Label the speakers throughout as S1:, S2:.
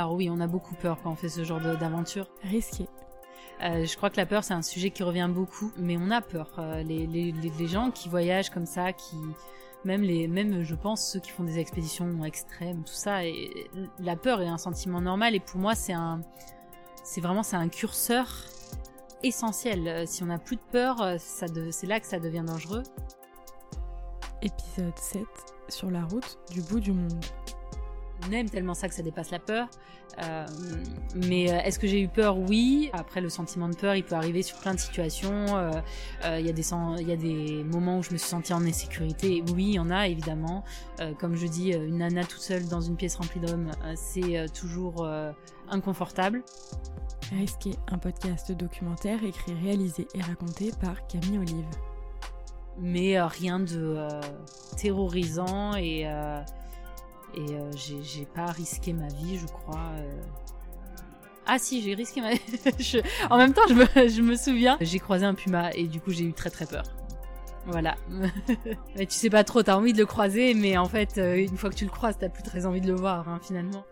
S1: Alors oui, on a beaucoup peur quand on fait ce genre d'aventure.
S2: Risqué.
S1: Euh, je crois que la peur, c'est un sujet qui revient beaucoup, mais on a peur. Euh, les, les, les, gens qui voyagent comme ça, qui même les, même je pense ceux qui font des expéditions extrêmes, tout ça, et la peur est un sentiment normal. Et pour moi, c'est un, c'est vraiment c'est un curseur essentiel. Euh, si on n'a plus de peur, ça c'est là que ça devient dangereux.
S2: Épisode 7 sur la route du bout du monde.
S1: On aime tellement ça que ça dépasse la peur. Euh, mais est-ce que j'ai eu peur? Oui. Après, le sentiment de peur, il peut arriver sur plein de situations. Il y, a des y a des moments où je me suis sentie en insécurité. Oui, il y en a évidemment. comme je dis, une nana toute seule dans une pièce remplie d'hommes, c'est toujours inconfortable.
S2: Risqué, un podcast documentaire écrit, réalisé et raconté par Camille Olive.
S1: Mais euh, rien de euh, terrorisant et, euh, et j'ai pas risqué ma vie, je crois. Ah si, j'ai risqué ma vie. En même temps, je me, je me souviens, j'ai croisé un puma et du coup j'ai eu très très peur. Voilà. tu sais pas trop, t'as envie de le croiser, mais en fait, une fois que tu le croises, t'as plus très envie de le voir, hein, finalement.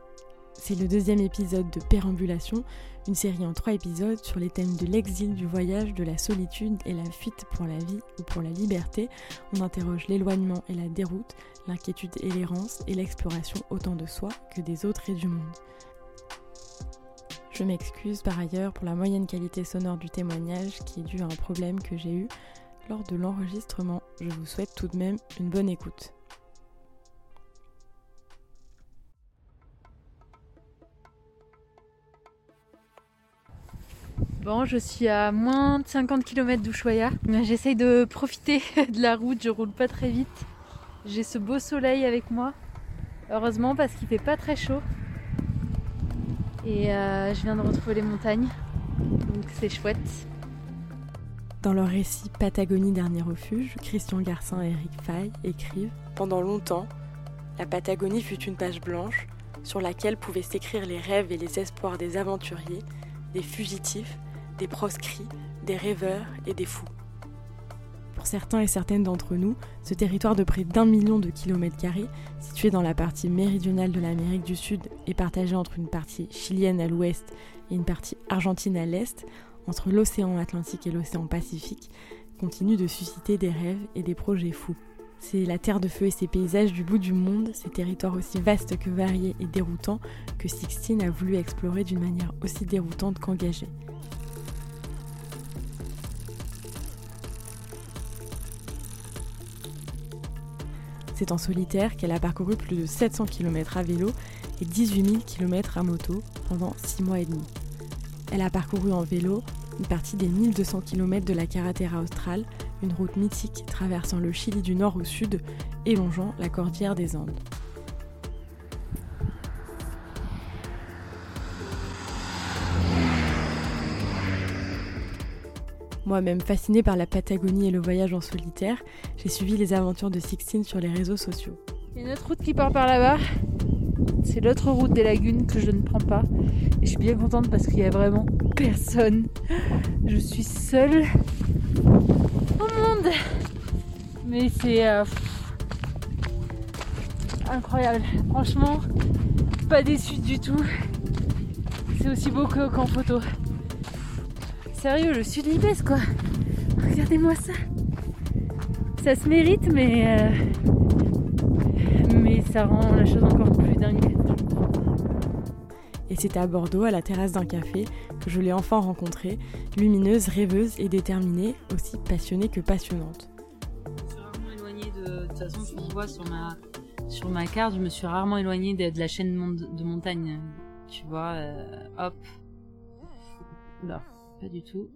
S2: C'est le deuxième épisode de Pérambulation, une série en trois épisodes sur les thèmes de l'exil, du voyage, de la solitude et la fuite pour la vie ou pour la liberté. On interroge l'éloignement et la déroute, l'inquiétude et l'errance et l'exploration autant de soi que des autres et du monde. Je m'excuse par ailleurs pour la moyenne qualité sonore du témoignage qui est due à un problème que j'ai eu lors de l'enregistrement. Je vous souhaite tout de même une bonne écoute. Bon, je suis à moins de 50 km d'Ushuaia. J'essaye de profiter de la route, je roule pas très vite. J'ai ce beau soleil avec moi. Heureusement parce qu'il fait pas très chaud. Et euh, je viens de retrouver les montagnes. Donc c'est chouette. Dans leur récit Patagonie Dernier Refuge, Christian Garcin et Eric Fay écrivent Pendant longtemps, la Patagonie fut une page blanche sur laquelle pouvaient s'écrire les rêves et les espoirs des aventuriers, des fugitifs des proscrits, des rêveurs et des fous. Pour certains et certaines d'entre nous, ce territoire de près d'un million de kilomètres carrés, situé dans la partie méridionale de l'Amérique du Sud et partagé entre une partie chilienne à l'ouest et une partie argentine à l'est, entre l'océan Atlantique et l'océan Pacifique, continue de susciter des rêves et des projets fous. C'est la terre de feu et ses paysages du bout du monde, ces territoires aussi vastes que variés et déroutants, que Sixtine a voulu explorer d'une manière aussi déroutante qu'engagée. C'est en solitaire qu'elle a parcouru plus de 700 km à vélo et 18 000 km à moto pendant 6 mois et demi. Elle a parcouru en vélo une partie des 1200 km de la Carretera australe, une route mythique traversant le Chili du nord au sud et longeant la cordillère des Andes. Moi-même fascinée par la Patagonie et le voyage en solitaire, j'ai suivi les aventures de Sixtine sur les réseaux sociaux.
S1: Il y a une autre route qui part par là-bas. C'est l'autre route des lagunes que je ne prends pas. Et je suis bien contente parce qu'il y a vraiment personne. Je suis seule au monde. Mais c'est euh, incroyable. Franchement, pas déçu du tout. C'est aussi beau qu'en photo. Sérieux, le sud libès quoi. Regardez-moi ça. Ça se mérite, mais. Euh, mais ça rend la chose encore plus
S2: Et c'est à Bordeaux, à la terrasse d'un café, que je l'ai enfin rencontrée, lumineuse, rêveuse et déterminée, aussi passionnée que passionnante.
S1: Je me suis rarement éloignée de. De toute façon, tu vois sur ma, sur ma carte, je me suis rarement éloignée de, la chaîne de, montagne. Tu vois, euh, hop. Là pas du tout.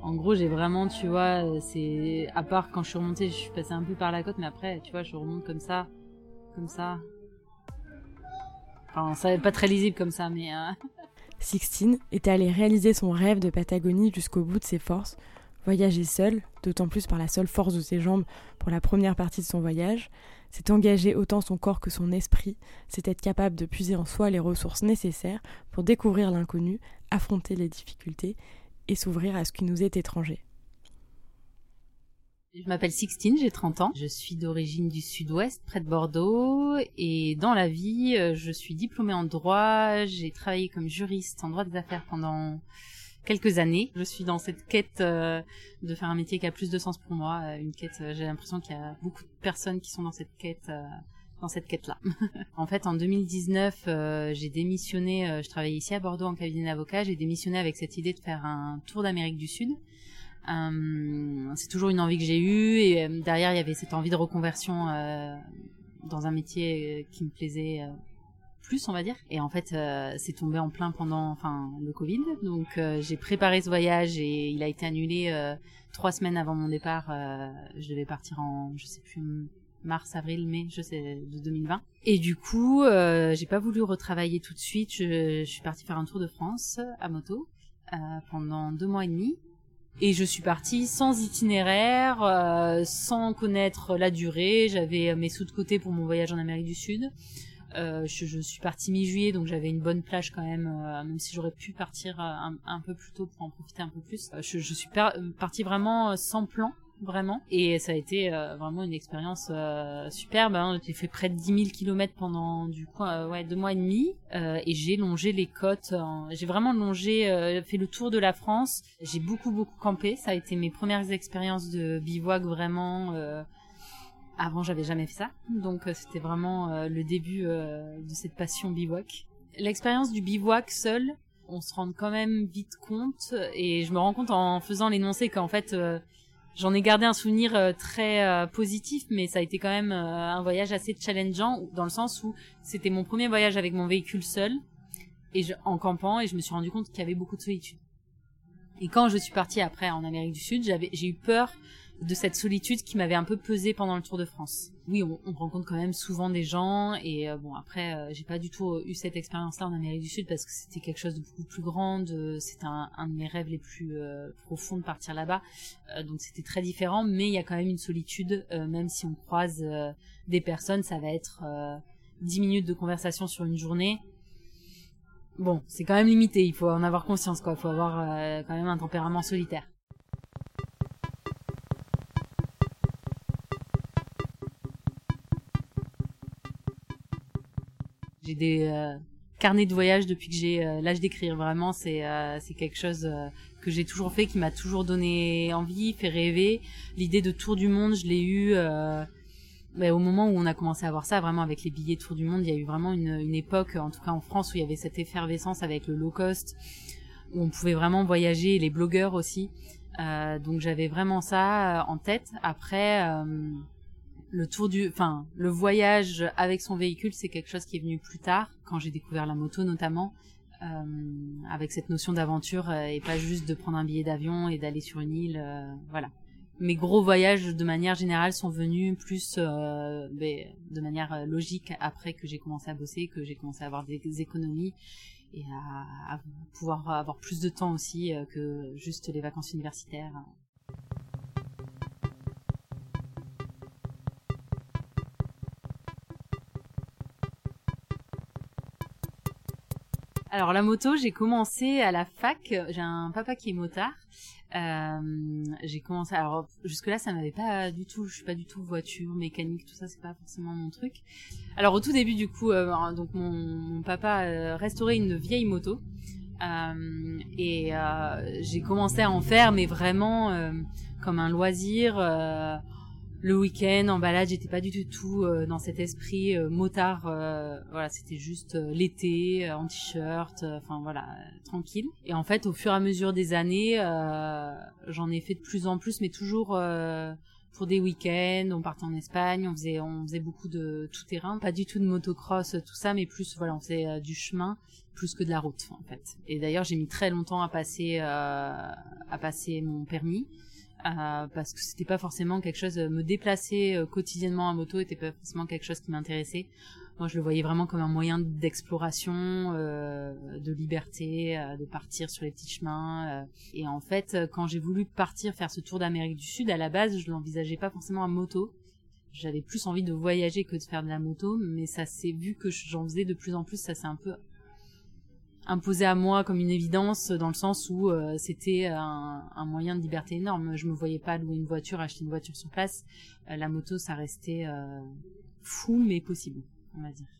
S1: En gros, j'ai vraiment, tu vois, c'est à part quand je suis remontée, je suis passée un peu par la côte, mais après, tu vois, je remonte comme ça, comme ça. Enfin, ça n'est pas très lisible comme ça, mais. Euh...
S2: Sixtine était allée réaliser son rêve de Patagonie jusqu'au bout de ses forces, voyager seule, d'autant plus par la seule force de ses jambes pour la première partie de son voyage, c'est engager autant son corps que son esprit, c'est être capable de puiser en soi les ressources nécessaires pour découvrir l'inconnu, affronter les difficultés et s'ouvrir à ce qui nous est étranger.
S1: Je m'appelle Sixtine, j'ai 30 ans. Je suis d'origine du sud-ouest, près de Bordeaux. Et dans la vie, euh, je suis diplômée en droit. J'ai travaillé comme juriste en droit des affaires pendant quelques années. Je suis dans cette quête euh, de faire un métier qui a plus de sens pour moi. Euh, une quête, j'ai l'impression qu'il y a beaucoup de personnes qui sont dans cette quête dans cette quête-là. en fait, en 2019, j'ai démissionné. je travaillais ici à Bordeaux en cabinet d'avocat. J'ai démissionné avec cette idée de faire un tour d'Amérique du Sud. Euh, c'est toujours une envie que j'ai eue et euh, derrière il y avait cette envie de reconversion euh, dans un métier qui me plaisait plus on va dire. Et en fait c'est tombé en plein pendant enfin le Covid. Donc j'ai préparé ce voyage et il a été annulé trois semaines avant mon départ. Je devais partir en je sais plus mars avril mai je sais de 2020 et du coup j'ai pas voulu retravailler tout de suite. Je, je, suis partie faire un tour de France à moto pendant deux mois et demi et je suis partie sans itinéraire, euh, sans connaître la durée. J'avais mes sous de côté pour mon voyage en Amérique du Sud. Euh, je, suis partie mi-juillet, donc j'avais une bonne plage quand même, euh, même si j'aurais pu partir un, un, peu plus tôt pour en profiter un peu plus. je, suis partie vraiment sans plan vraiment. Et ça a été euh, vraiment une expérience euh, superbe. Hein. J'ai fait près de 10 000 kilomètres pendant du coup euh, ouais deux mois et demi et j'ai longé les côtes. J'ai vraiment longé, fait le tour de la France. J'ai beaucoup beaucoup campé. Ça a été mes premières expériences de bivouac vraiment. avant, j'avais jamais fait ça, donc c'était vraiment le début de cette passion bivouac. L'expérience du bivouac seul, on se rend quand même vite compte et je me rends compte en faisant l'énoncé qu'en fait J'en ai gardé un souvenir euh, très euh, positif, mais ça a été quand même euh, un voyage assez challengeant dans le sens où c'était mon premier voyage avec mon véhicule seul et en campant et je me suis rendu compte qu'il y avait beaucoup de solitude. Et quand je suis partie après en Amérique du Sud, j'avais j'ai eu peur de cette solitude qui m'avait un peu pesé pendant le Tour de France. Oui, on, rencontre quand même souvent des gens et euh, bon après euh, j'ai pas du tout euh, eu cette expérience-là en Amérique du Sud parce que c'était quelque chose de beaucoup plus grand, c'était un, un, de mes rêves les plus profonds de partir là-bas, donc c'était très différent. Mais il y a quand même une solitude, même si on croise des personnes, ça va être 10 minutes de conversation sur une journée. Bon, c'est quand même limité, il faut en avoir conscience quoi, il faut avoir quand même un tempérament solitaire. J'ai des euh, carnets de voyage depuis que j'ai euh, l'âge d'écrire. Vraiment, c'est euh, quelque chose que j'ai toujours fait, qui m'a toujours donné envie, fait rêver. L'idée de tour du monde, je l'ai eu mais au moment où on a commencé à voir ça, vraiment avec les billets tour du monde, il y a eu vraiment une, une époque, en tout cas en France, où il y avait cette effervescence avec le low cost, où on pouvait vraiment voyager, les blogueurs aussi. donc j'avais vraiment ça en tête. Après le tour du, enfin, le voyage avec son véhicule, c'est quelque chose qui est venu plus tard, quand j'ai découvert la moto notamment, euh, avec cette notion d'aventure euh, et pas juste de prendre un billet d'avion et d'aller sur une île, euh, voilà. Mes gros voyages, de manière générale, sont venus plus euh, ben, de manière logique après que j'ai commencé à bosser, que j'ai commencé à avoir des, économies et à, à, pouvoir avoir plus de temps aussi que juste les vacances universitaires. Alors la moto, j'ai commencé à la fac. J'ai un papa qui est motard. Euh, j'ai commencé. Alors jusque là, ça m'avait pas du tout. Je suis pas du tout voiture, mécanique, tout ça, c'est pas forcément mon truc. Alors au tout début, du coup, euh, mon, papa euh, restaurait une vieille moto. Et j'ai commencé à en faire, mais vraiment comme un loisir le week-end en balade j'étais pas du tout euh, dans cet esprit euh, motard euh, voilà c'était juste l'été en t-shirt enfin voilà tranquille. Et en fait au fur et à mesure des années j'en ai fait de plus en plus mais toujours pour des week-ends on partait en Espagne on faisait on faisait beaucoup de tout terrain pas du tout de motocross tout ça mais plus voilà on faisait du chemin plus que de la route en fait. Et d'ailleurs j'ai mis très longtemps à passer à passer mon permis euh, parce que c'était pas forcément quelque chose me déplacer euh, quotidiennement à moto était pas forcément quelque chose qui m'intéressait. Moi je le voyais vraiment comme un moyen d'exploration euh, de liberté de partir sur les petits chemins et en fait quand j'ai voulu partir faire ce tour d'Amérique du Sud à la base je l'envisageais pas forcément à moto. J'avais plus envie de voyager que de faire de la moto mais ça s'est vu que j'en faisais de plus en plus ça s'est un peu imposé à moi comme une évidence dans le sens où c'était un, un, moyen de liberté énorme. Je me voyais pas louer une voiture, acheter une voiture sur place. la moto, ça restait fou mais possible, on va dire.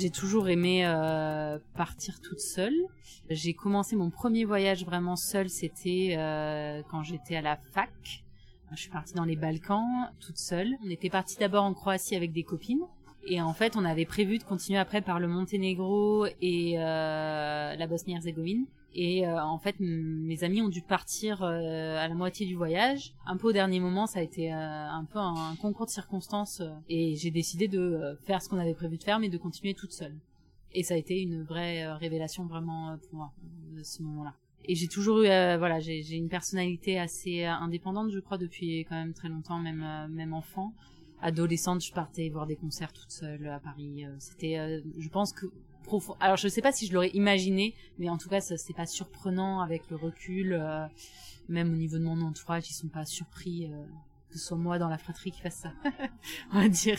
S1: J'ai toujours aimé euh, partir toute seule. J'ai commencé mon premier voyage vraiment seule, c'était euh, quand j'étais à la fac. Je suis partie dans les Balkans toute seule. On était parti d'abord en Croatie avec des copines. Et en fait, on avait prévu de continuer après par le Monténégro et euh, la Bosnie-Herzégovine. Et euh, en fait, mes amis ont dû partir euh, à la moitié du voyage. Un peu au dernier moment, ça a été euh, un peu un, concours de circonstances. et j'ai décidé de faire ce qu'on avait prévu de faire, mais de continuer toute seule. Et ça a été une vraie révélation vraiment pour moi, ce moment-là. Et j'ai toujours eu, voilà, j'ai une personnalité assez indépendante, je crois, depuis quand même très longtemps, même même enfant adolescente, je partais voir des concerts toute seule à Paris. C'était, je pense que alors je sais pas si je l'aurais imaginé, mais en tout cas c'est pas surprenant avec le recul. Euh, même au niveau de mon entourage, ils sont pas surpris euh, que ce soit moi dans la fratrie qui fasse ça. On va dire.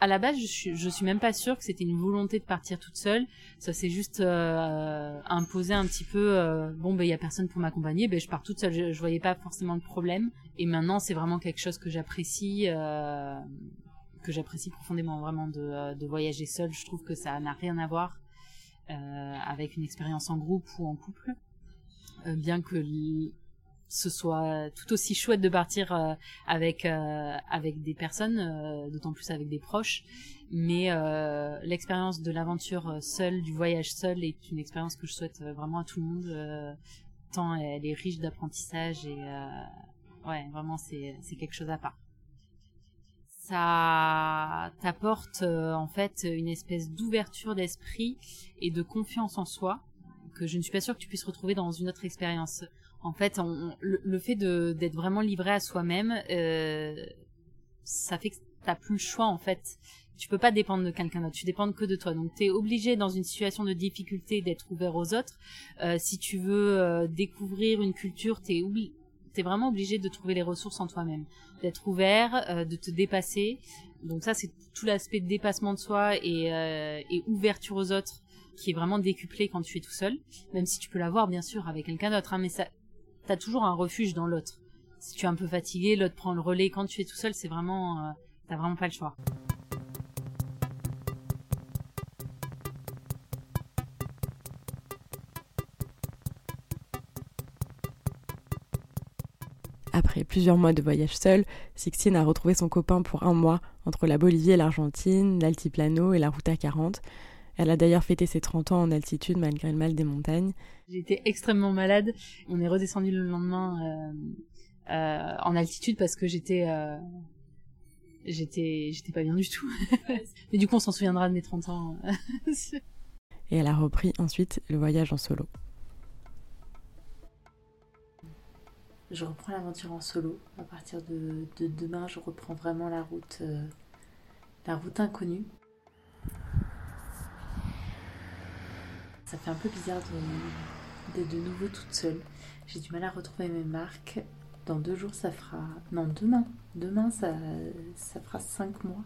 S1: À la base, je suis, suis même pas sûre que c'était une volonté de partir toute seule. Ça s'est juste euh, imposé un petit peu. Euh, bon, ben il y a personne pour m'accompagner, ben je pars toute seule. Je, je voyais pas forcément le problème. Et maintenant, c'est vraiment quelque chose que j'apprécie. Euh, que j'apprécie profondément vraiment de, euh, de, voyager seul. Je trouve que ça n'a rien à voir avec une expérience en groupe ou en couple. Bien que ce soit tout aussi chouette de partir euh, avec euh, avec des personnes, euh, d'autant plus avec des proches. Mais l'expérience de l'aventure seule, du voyage seul, est une expérience que je souhaite vraiment à tout le monde. tant elle est riche d'apprentissage et ouais, vraiment c'est c'est quelque chose à part ça t'apporte en fait une espèce d'ouverture d'esprit et de confiance en soi que je ne suis pas sûre que tu puisses retrouver dans une autre expérience. En fait, le, fait d'être vraiment livré à soi-même, euh, ça fait que t'as plus le choix en fait. Tu peux pas dépendre de quelqu'un d'autre, tu dépends que de toi. Donc tu es obligé dans une situation de difficulté d'être ouvert aux autres. Euh, si tu veux découvrir une culture, t'es obligé t'es vraiment obligé de trouver les ressources en toi-même, d'être ouvert, euh, de te dépasser. Donc ça, c'est tout l'aspect de dépassement de soi et, euh, et, ouverture aux autres qui est vraiment décuplé quand tu es tout seul, même si tu peux l'avoir bien sûr avec quelqu'un d'autre, hein, mais ça, t'as toujours un refuge dans l'autre. Si tu es un peu fatigué, l'autre prend le relais. Quand tu es tout seul, c'est vraiment, euh, t'as vraiment pas le choix.
S2: Après plusieurs mois de voyage seul, Sixtine a retrouvé son copain pour un mois entre la Bolivie et l'Argentine, l'altiplano et la route A40. Elle a d'ailleurs fêté ses 30 ans en altitude malgré le mal des montagnes.
S1: J'étais extrêmement malade. On est redescendu le lendemain euh, euh, en altitude parce que j'étais euh, j'étais j'étais pas bien du tout. Mais du coup, on s'en souviendra de mes 30 ans.
S2: et elle a repris ensuite le voyage en solo.
S3: je reprends l'aventure en solo. À partir de, demain, je reprends vraiment la route, euh, la route inconnue. Ça fait un peu bizarre d'être de, nouveau toute seule. J'ai du mal à retrouver mes marques. Dans deux jours, ça fera. Non, demain. Demain, ça, ça fera cinq mois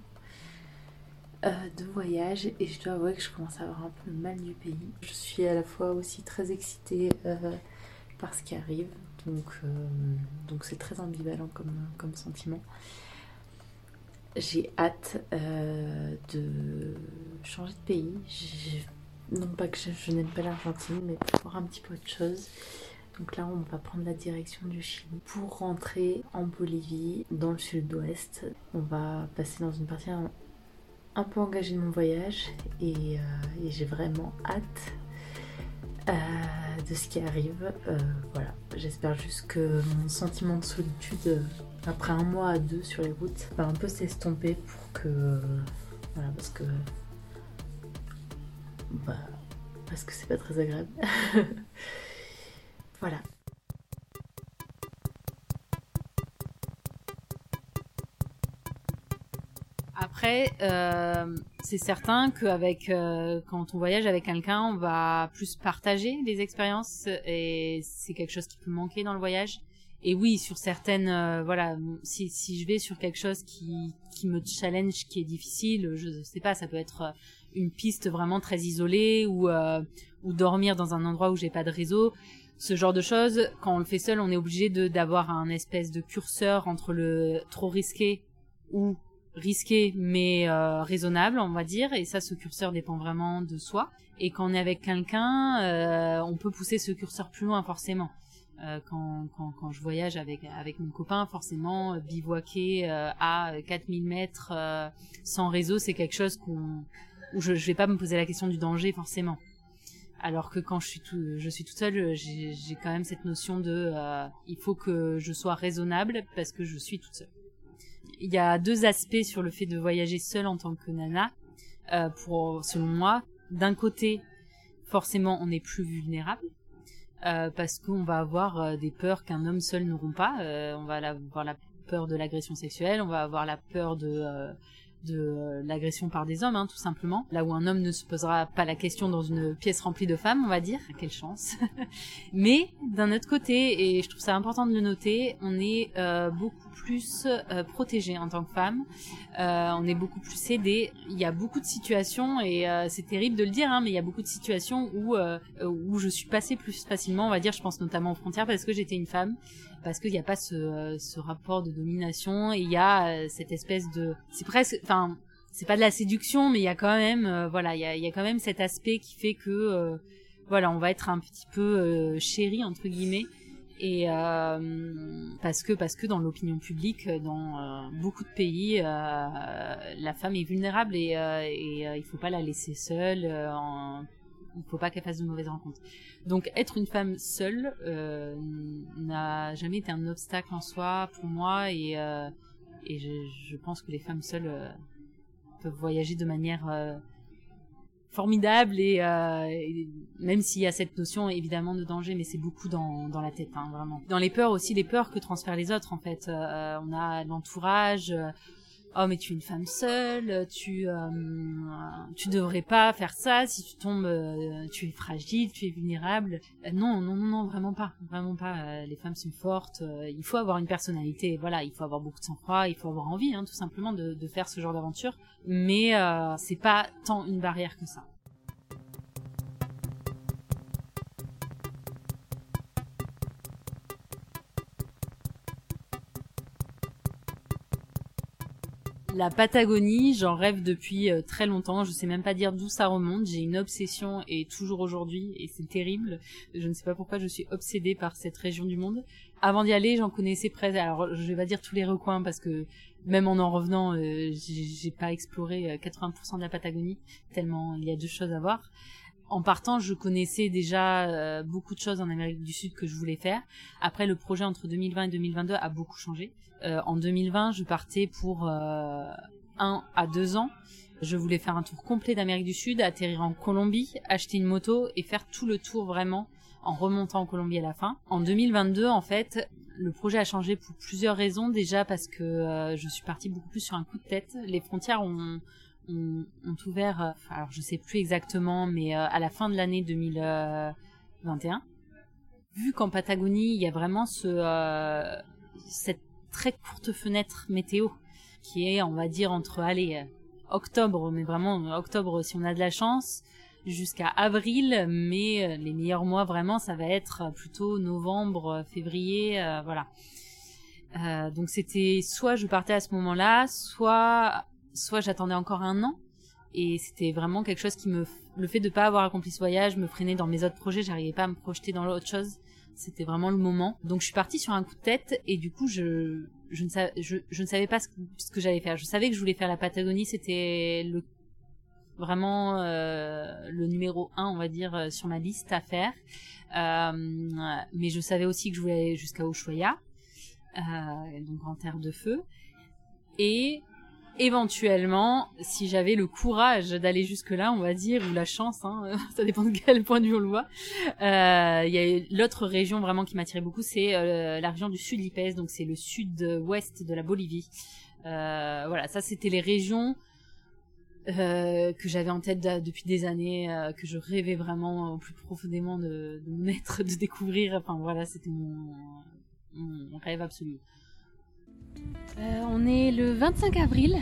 S3: euh, de voyage. Et je dois avouer que je commence à avoir un peu mal du pays. Je suis à la fois aussi très excitée euh, par ce qui arrive, donc euh, donc c'est très ambivalent comme, comme sentiment. J'ai hâte de changer de pays. Non pas que je, n'aime pas l'Argentine, mais pour voir un petit peu autre chose. Donc là, on va prendre la direction du Chili pour rentrer en Bolivie, dans le sud-ouest. On va passer dans une partie un, peu engagée de mon voyage et, euh, j'ai vraiment hâte euh, de ce qui arrive. Euh, voilà, j'espère juste que mon sentiment de solitude après un mois à deux sur les routes va un peu s'estomper pour que. Voilà, parce que. Bah, parce que c'est pas très agréable. voilà.
S1: Après, euh, c'est certain qu'avec euh, quand on voyage avec quelqu'un, on va plus partager les expériences et c'est quelque chose qui peut manquer dans le voyage. Et oui, sur certaines, euh, voilà, si, si je vais sur quelque chose qui, qui me challenge, qui est difficile, je sais pas, ça peut être une piste vraiment très isolée ou ou dormir dans un endroit où j'ai pas de réseau ce genre de choses, quand on le fait seul, on est obligé d'avoir un espèce de curseur entre le trop risqué ou risqué mais euh, raisonnable, on va dire. Et ça, ce curseur dépend vraiment de soi. Et quand on est avec quelqu'un, euh, on peut pousser ce curseur plus loin forcément. Euh, quand, quand, quand, je voyage avec avec mon copain, forcément, bivouaquer à 4000 mètres sans réseau, c'est quelque chose qu'on où je, je vais pas me poser la question du danger forcément. Alors que quand je suis tout, toute seule, j'ai quand même cette notion de, euh, il faut que je sois raisonnable parce que je suis toute seule. Il y a deux aspects sur le fait de voyager seule en tant que nana, euh, pour selon moi. D'un côté, forcément, on est plus vulnérable. Euh, parce qu'on va avoir des peurs qu'un homme seul n'auront pas. On va avoir la peur de l'agression sexuelle, on va avoir la peur de de euh, l'agression par des hommes, hein, tout simplement. Là où un homme ne se posera pas la question dans une pièce remplie de femmes, on va dire. Quelle chance. Mais d'un autre côté, et je trouve ça important de le noter, on est euh, beaucoup plus euh, protégé en tant que femme. Euh, on est beaucoup plus aidé. Il y a beaucoup de situations, et euh, c'est terrible de le dire, hein, mais il y a beaucoup de situations où où je suis passée plus facilement, on va dire. Je pense notamment aux frontières parce que j'étais une femme parce qu'il n'y a pas ce, ce rapport de domination et il y a cette espèce de c'est presque enfin c'est pas de la séduction mais il y a quand même voilà il y a, quand même cet aspect qui fait que voilà on va être un petit peu euh, chéri entre guillemets. Et euh, parce que parce que dans l'opinion publique dans euh, beaucoup de pays euh, la femme est vulnérable et, et il faut pas la laisser seule il faut pas qu'elle fasse de mauvaises rencontres. Donc être une femme seule n'a jamais été un obstacle en soi pour moi et et je, pense que les femmes seules peuvent voyager de manière formidable et, euh, même s'il y a cette notion évidemment de danger mais c'est beaucoup dans, la tête hein, vraiment. Dans les peurs aussi les peurs que transfèrent les autres en fait. Euh, on a l'entourage euh, oh mais tu es une femme seule tu euh, tu devrais pas faire ça si tu tombes euh, tu es fragile tu es vulnérable. Euh, non non non vraiment pas vraiment pas. Les femmes sont fortes il faut avoir une personnalité voilà il faut avoir beaucoup de sang-froid il faut avoir envie hein, tout simplement de, de faire ce genre d'aventure. Mais c'est pas tant une barrière que ça La Patagonie, j'en rêve depuis euh, très longtemps. Je sais même pas dire d'où ça remonte. J'ai une obsession et toujours aujourd'hui, et c'est terrible. Je ne sais pas pourquoi je suis obsédée par cette région du monde. Avant d'y aller, j'en connaissais presque. Alors, je vais pas dire tous les recoins parce que même en en revenant, euh, j'ai pas exploré 80% euh, de la Patagonie tellement il y a deux choses à voir en partant, je connaissais déjà euh, beaucoup de choses en Amérique du Sud que je voulais faire. Après, le projet entre 2020 et 2022 a beaucoup changé. Euh, en 2020, je partais pour euh, un à deux ans. Je voulais faire un tour complet d'Amérique du Sud, atterrir en Colombie, acheter une moto et faire tout le tour vraiment en remontant en Colombie à la fin. En 2022, en fait, le projet a changé pour plusieurs raisons. Déjà parce que euh, je suis partie beaucoup plus sur un coup de tête. Les frontières ont ont, ouvert, euh, alors je sais plus exactement, mais euh, à la fin de l'année 2021. Vu qu'en Patagonie, il y a vraiment ce, euh, cette très courte fenêtre météo qui est, on va dire, entre, allez, octobre, mais vraiment octobre si on a de la chance, jusqu'à avril, mais les meilleurs mois vraiment, ça va être plutôt novembre, février, euh, voilà. Euh, donc c'était soit je partais à ce moment-là, soit soit j'attendais encore un an et c'était vraiment quelque chose qui me le fait de pas avoir accompli ce voyage me freinait dans mes autres projets j'arrivais pas à me projeter dans l'autre chose. C'était vraiment le moment. Donc je suis partie sur un coup de tête et du coup je je ne savais je, je ne savais pas ce que, j'allais faire. Je savais que je voulais faire la Patagonie c'était le vraiment euh, le numéro un on va dire euh, sur ma liste à faire. Euh, mais je savais aussi que je voulais aller jusqu'à Ushuaia donc en terre de feu. Et éventuellement, si j'avais le courage d'aller jusque-là, on va dire, ou la chance, hein, ça dépend de quel point de vue on le voit, euh, il y a l'autre région vraiment qui m'attirait beaucoup, c'est euh, la région du sud-Lipès, donc c'est le sud-ouest de la Bolivie. Euh, voilà, ça c'était les régions que j'avais en tête depuis des années, que je rêvais vraiment au plus profondément de, de mettre, de découvrir. Enfin voilà, c'était mon, mon, rêve absolu.
S2: Euh, on est le 25 avril.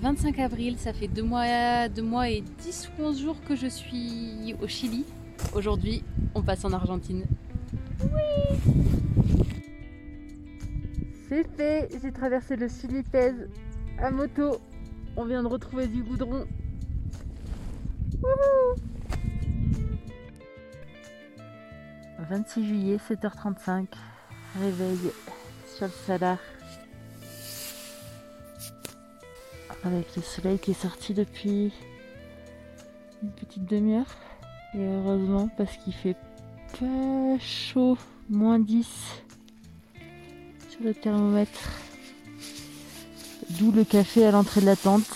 S2: 25 avril, ça fait deux mois, mois et 10 ou 11 jours que je suis au Chili. Aujourd'hui, on passe en Argentine. Oui C'est fait, j'ai traversé le Chili Pez à moto on vient de retrouver du goudron. Wouhou 26 juillet, 7h35. Réveil sur le salar. Avec le soleil qui est sorti depuis une petite demi-heure. Et heureusement parce qu'il fait pas chaud. Moins 10 sur le thermomètre. D'où le café à l'entrée de la tente.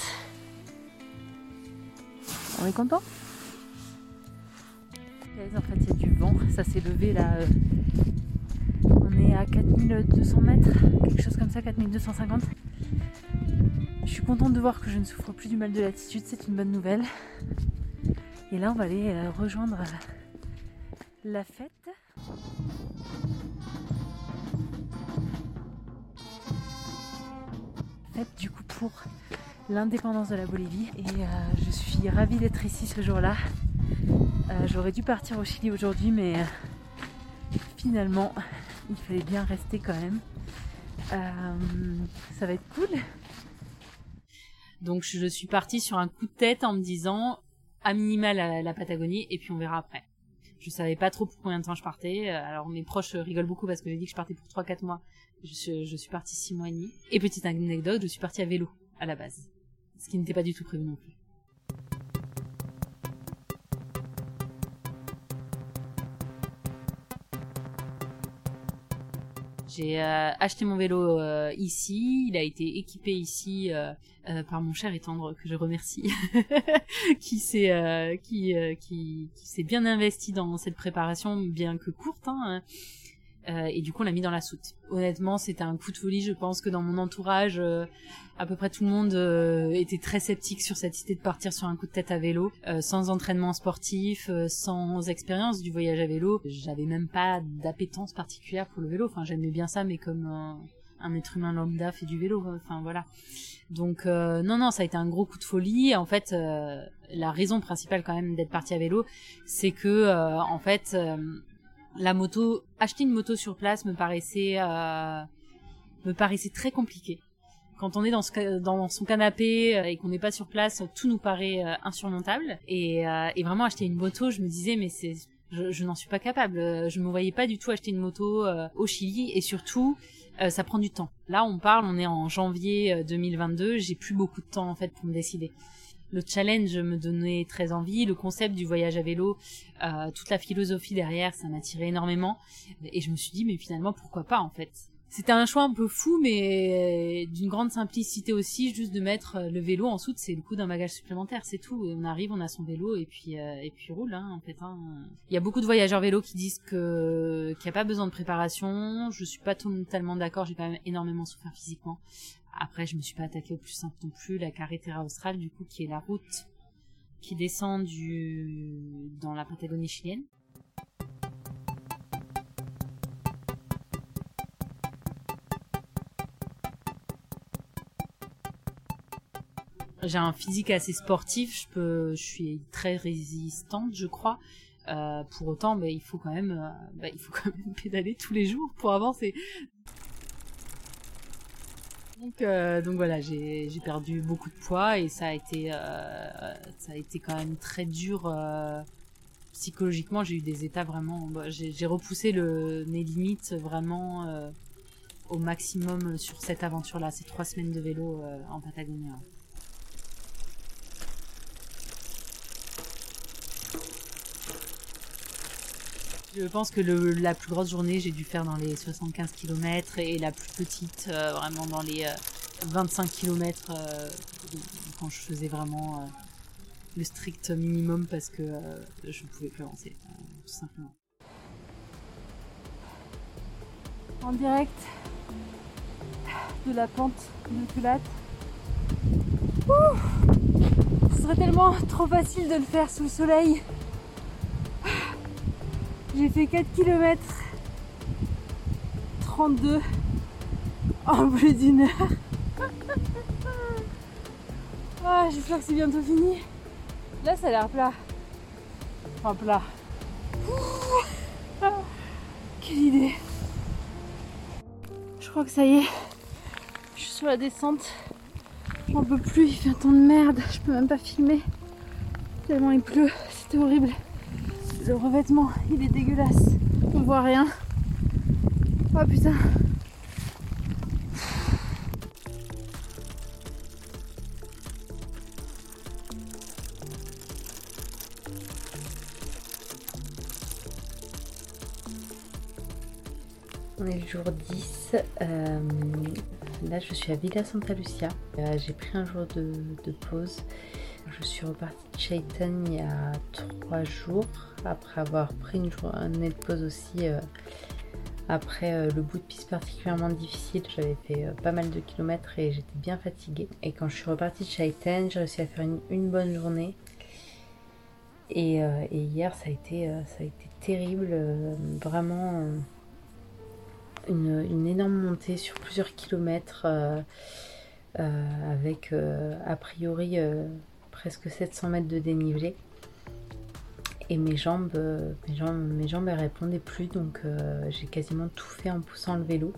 S2: On est content? En fait, il y a du vent. Ça s'est levé là. Euh, on est à 4200 mètres, quelque chose comme ça, 4250. Je suis contente de voir que je ne souffre plus du mal de latitude. C'est une bonne nouvelle. Et là, on va aller euh, rejoindre la fête. du coup pour l'indépendance de la Bolivie et euh, je suis ravie d'être ici ce jour-là. Euh, j'aurais dû partir au Chili aujourd'hui mais euh, finalement il fallait bien rester quand même. ça va être cool.
S1: Donc je suis partie sur un coup de tête en me disant à minima la, la Patagonie et puis on verra après. Je savais pas trop pour combien de temps je partais. Alors mes proches rigolent beaucoup parce que j'ai dit que je partais pour 3-4 mois je je suis partie six mois et demi. Et petite anecdote, je suis partie à vélo à la base, ce qui n'était pas du tout prévu non plus. J'ai euh, acheté mon vélo euh, ici, il a été équipé ici euh, par mon cher et tendre que je remercie, qui s'est qui qui, qui s'est bien investi dans cette préparation, bien que courte. Hein, euh, et du coup, on l'a mis dans la soute. Honnêtement, c'était un coup de folie. Je pense que dans mon entourage, euh, à peu près tout le monde euh, était très sceptique sur cette idée de partir sur un coup de tête à vélo, sans entraînement sportif, sans expérience du voyage à vélo. J'avais même pas d'appétence particulière pour le vélo. Enfin, j'aimais bien ça, mais comme un, être humain lambda fait du vélo. Enfin, voilà. Donc, non, non, ça a été un gros coup de folie. En fait, la raison principale quand même d'être parti à vélo, c'est que, en fait la moto, acheter une moto sur place me paraissait, euh, me paraissait très compliqué. Quand on est dans, son canapé euh, et qu'on n'est pas sur place, tout nous paraît euh, insurmontable. Et, vraiment acheter une moto, je me disais mais c'est, je, n'en suis pas capable. Je me voyais pas du tout acheter une moto au Chili et surtout ça prend du temps. Là on parle, on est en janvier 2022, j'ai plus beaucoup de temps en fait pour me décider le challenge me donnait très envie, le concept du voyage à vélo, euh, toute la philosophie derrière, ça m'attirait énormément. Et je me suis dit, mais finalement, pourquoi pas en fait? C'était un choix un peu fou, mais d'une grande simplicité aussi, juste de mettre le vélo en soute, c'est le coup d'un bagage supplémentaire, c'est tout. on arrive, on a son vélo et puis euh, et puis roule hein. Hein. Il y a beaucoup de voyageurs vélo qui disent qu'il n'y a pas besoin de préparation. Je suis pas totalement d'accord, j'ai quand même énormément souffert physiquement. Après, je me suis pas attaquée au plus simple non plus, la Carretera Austral, du coup, qui est la route qui descend dans la Patagonie chilienne. J'ai un physique assez sportif, je suis très résistante, je crois. Euh, pour autant, bah, il faut quand même, euh, bah, il faut quand même pédaler tous les jours pour avancer. Donc, euh, donc voilà, j'ai perdu beaucoup de poids et ça a été, euh, ça a été quand même très dur euh, psychologiquement. J'ai eu des états vraiment, bah, j'ai repoussé le, mes limites vraiment au maximum sur cette aventure-là, ces trois semaines de vélo en Patagonie. Je pense que la plus grosse journée, j'ai dû faire dans les 75 km et la plus petite, euh, vraiment dans les 25 euh, km euh, quand je faisais vraiment le strict minimum parce que je ne pouvais plus avancer, tout simplement.
S2: En direct de la pente de Culate. serait tellement trop facile de le faire sous le soleil. J'ai fait 4 km 32 en plus d'une heure. Ah, J'espère que c'est bientôt fini. Là, ça a l'air plat. Enfin, plat. Ah, quelle idée. Je crois que ça y est. Je suis sur la descente. J'en peux plus, il fait un temps de merde. Je peux même pas filmer. Tellement il pleut. C'était horrible. Le revêtement, il est dégueulasse. On voit rien. Oh putain.
S3: On est le jour 10. euh, là, je suis à Villa Santa Lucia. Euh, J'ai pris un jour de, de pause. Je suis repartie de Chaitan il y a 3 jours. Après avoir pris une journée de pause aussi. euh, après euh, le bout de piste particulièrement difficile, j'avais fait euh, pas mal de kilomètres et j'étais bien fatiguée. Et quand je suis repartie de Chaitan, j'ai réussi à faire une, bonne journée. Et, hier, ça a été, ça a été terrible. vraiment. une, énorme montée sur plusieurs kilomètres avec a priori presque 700 mètres de dénivelé. Et mes jambes, euh, mes elles répondaient plus donc euh, j'ai quasiment tout fait en poussant le vélo.